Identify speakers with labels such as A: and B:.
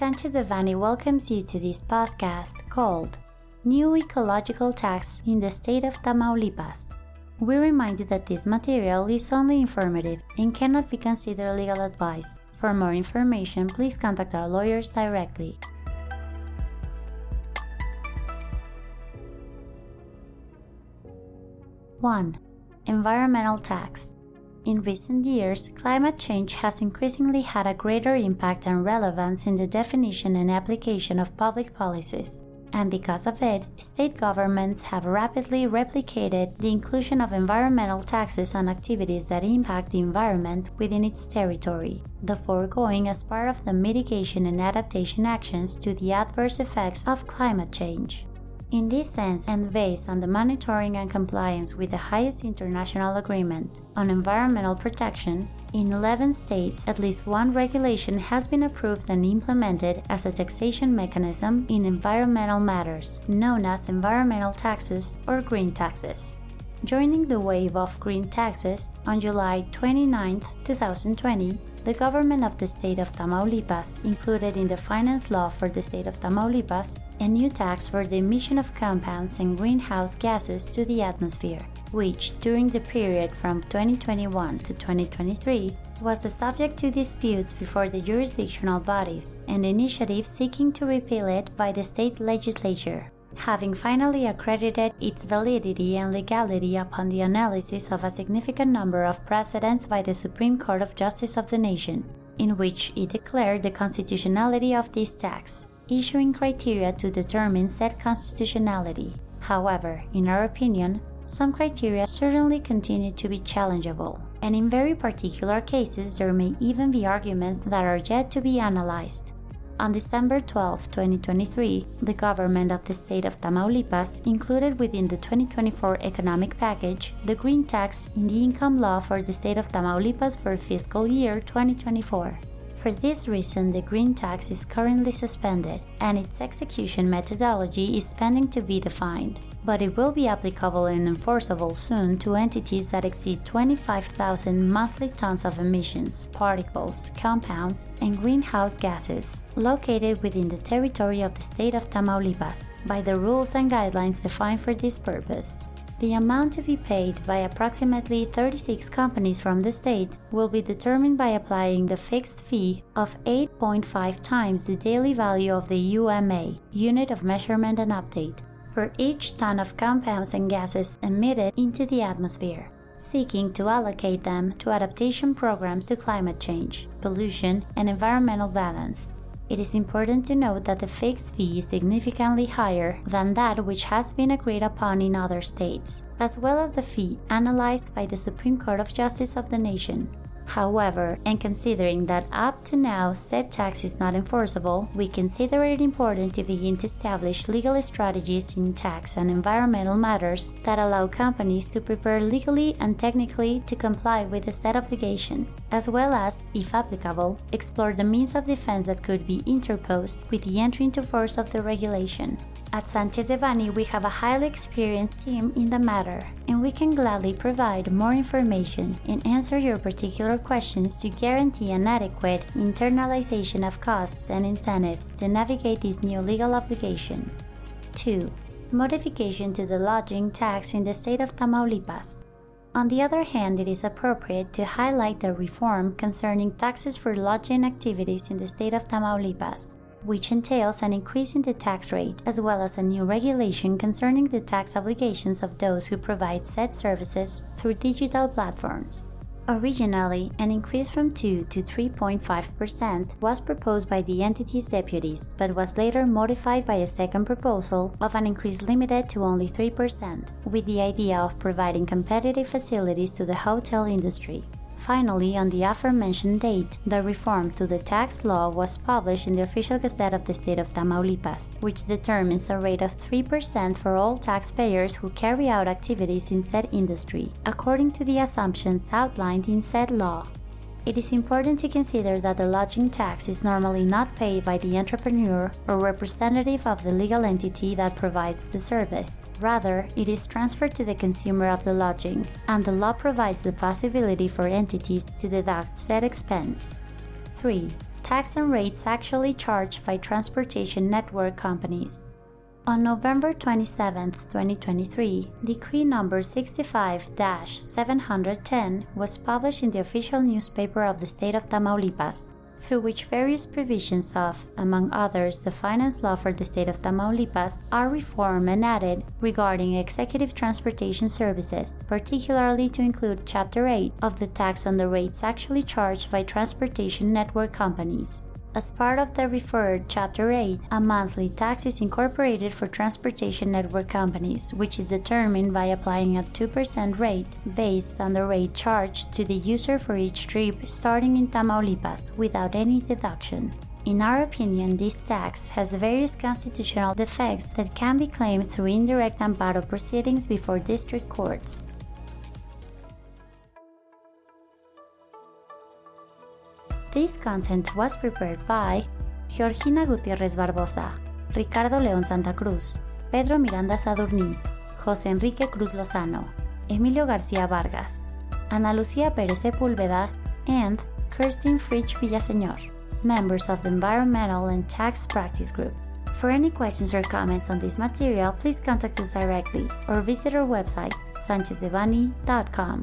A: Sanchez Devanny welcomes you to this podcast called New Ecological Tax in the State of Tamaulipas. We remind you that this material is only informative and cannot be considered legal advice. For more information, please contact our lawyers directly. One, environmental tax. In recent years, climate change has increasingly had a greater impact and relevance in the definition and application of public policies. And because of it, state governments have rapidly replicated the inclusion of environmental taxes on activities that impact the environment within its territory, the foregoing as part of the mitigation and adaptation actions to the adverse effects of climate change. In this sense, and based on the monitoring and compliance with the highest international agreement on environmental protection, in 11 states, at least one regulation has been approved and implemented as a taxation mechanism in environmental matters, known as environmental taxes or green taxes. Joining the wave of green taxes, on July 29, 2020, the government of the state of Tamaulipas included in the finance law for the state of Tamaulipas a new tax for the emission of compounds and greenhouse gases to the atmosphere, which, during the period from 2021 to 2023, was the subject to disputes before the jurisdictional bodies and initiatives seeking to repeal it by the state legislature having finally accredited its validity and legality upon the analysis of a significant number of precedents by the Supreme Court of Justice of the nation, in which it declared the constitutionality of this tax, issuing criteria to determine said constitutionality. However, in our opinion, some criteria certainly continue to be challengeable, and in very particular cases, there may even be arguments that are yet to be analyzed. On December 12, 2023, the government of the state of Tamaulipas included within the 2024 economic package the green tax in the income law for the state of Tamaulipas for fiscal year 2024. For this reason, the green tax is currently suspended and its execution methodology is pending to be defined but it will be applicable and enforceable soon to entities that exceed 25,000 monthly tons of emissions, particles, compounds, and greenhouse gases located within the territory of the state of Tamaulipas by the rules and guidelines defined for this purpose. The amount to be paid by approximately 36 companies from the state will be determined by applying the fixed fee of 8.5 times the daily value of the UMA, Unit of Measurement and Update, for each ton of compounds and gases emitted into the atmosphere, seeking to allocate them to adaptation programs to climate change, pollution, and environmental balance. It is important to note that the fixed fee is significantly higher than that which has been agreed upon in other states, as well as the fee analyzed by the Supreme Court of Justice of the nation. However, and considering that up to now said tax is not enforceable, we consider it important to begin to establish legal strategies in tax and environmental matters that allow companies to prepare legally and technically to comply with the said obligation, as well as, if applicable, explore the means of defense that could be interposed with the entry into force of the regulation. At Sanchez Devanny, we have a highly experienced team in the matter, and we can gladly provide more information and answer your particular questions to guarantee an adequate internalization of costs and incentives to navigate this new legal obligation. 2. Modification to the lodging tax in the state of Tamaulipas. On the other hand, it is appropriate to highlight the reform concerning taxes for lodging activities in the state of Tamaulipas which entails an increase in the tax rate as well as a new regulation concerning the tax obligations of those who provide said services through digital platforms. Originally, an increase from 2 to 3.5% was proposed by the entity's deputies, but was later modified by a second proposal of an increase limited to only 3%, with the idea of providing competitive facilities to the hotel industry. Finally, on the aforementioned date, the reform to the tax law was published in the official gazette of the state of Tamaulipas, which determines a rate of 3% for all taxpayers who carry out activities in said industry, according to the assumptions outlined in said law. It is important to consider that the lodging tax is normally not paid by the entrepreneur or representative of the legal entity that provides the service. Rather, it is transferred to the consumer of the lodging, and the law provides the possibility for entities to deduct said expense. 3. tax and rates actually charged by transportation network companies. On November 27, 2023, Decree number 65 710 was published in the official newspaper of the state of Tamaulipas, through which various provisions of, among others, the finance law for the state of Tamaulipas are reformed and added regarding executive transportation services, particularly to include Chapter 8 of the tax on the rates actually charged by transportation network companies. As part of the referred Chapter 8, a monthly tax is incorporated for transportation network companies, which is determined by applying a 2% rate based on the rate charged to the user for each trip starting in Tamaulipas without any deduction. In our opinion, this tax has various constitutional defects that can be claimed through indirect amparo proceedings before district courts. This content was prepared by Georgina Gutierrez Barbosa, Ricardo León Santa Cruz, Pedro Miranda Sadurní, José Enrique Cruz Lozano, Emilio García Vargas, Ana Lucía Pérez Sepúlveda, and Kirsten Fritsch Villaseñor, members of the Environmental and Tax Practice Group. For any questions or comments on this material, please contact us directly or visit our website, sanchezdevanny.com.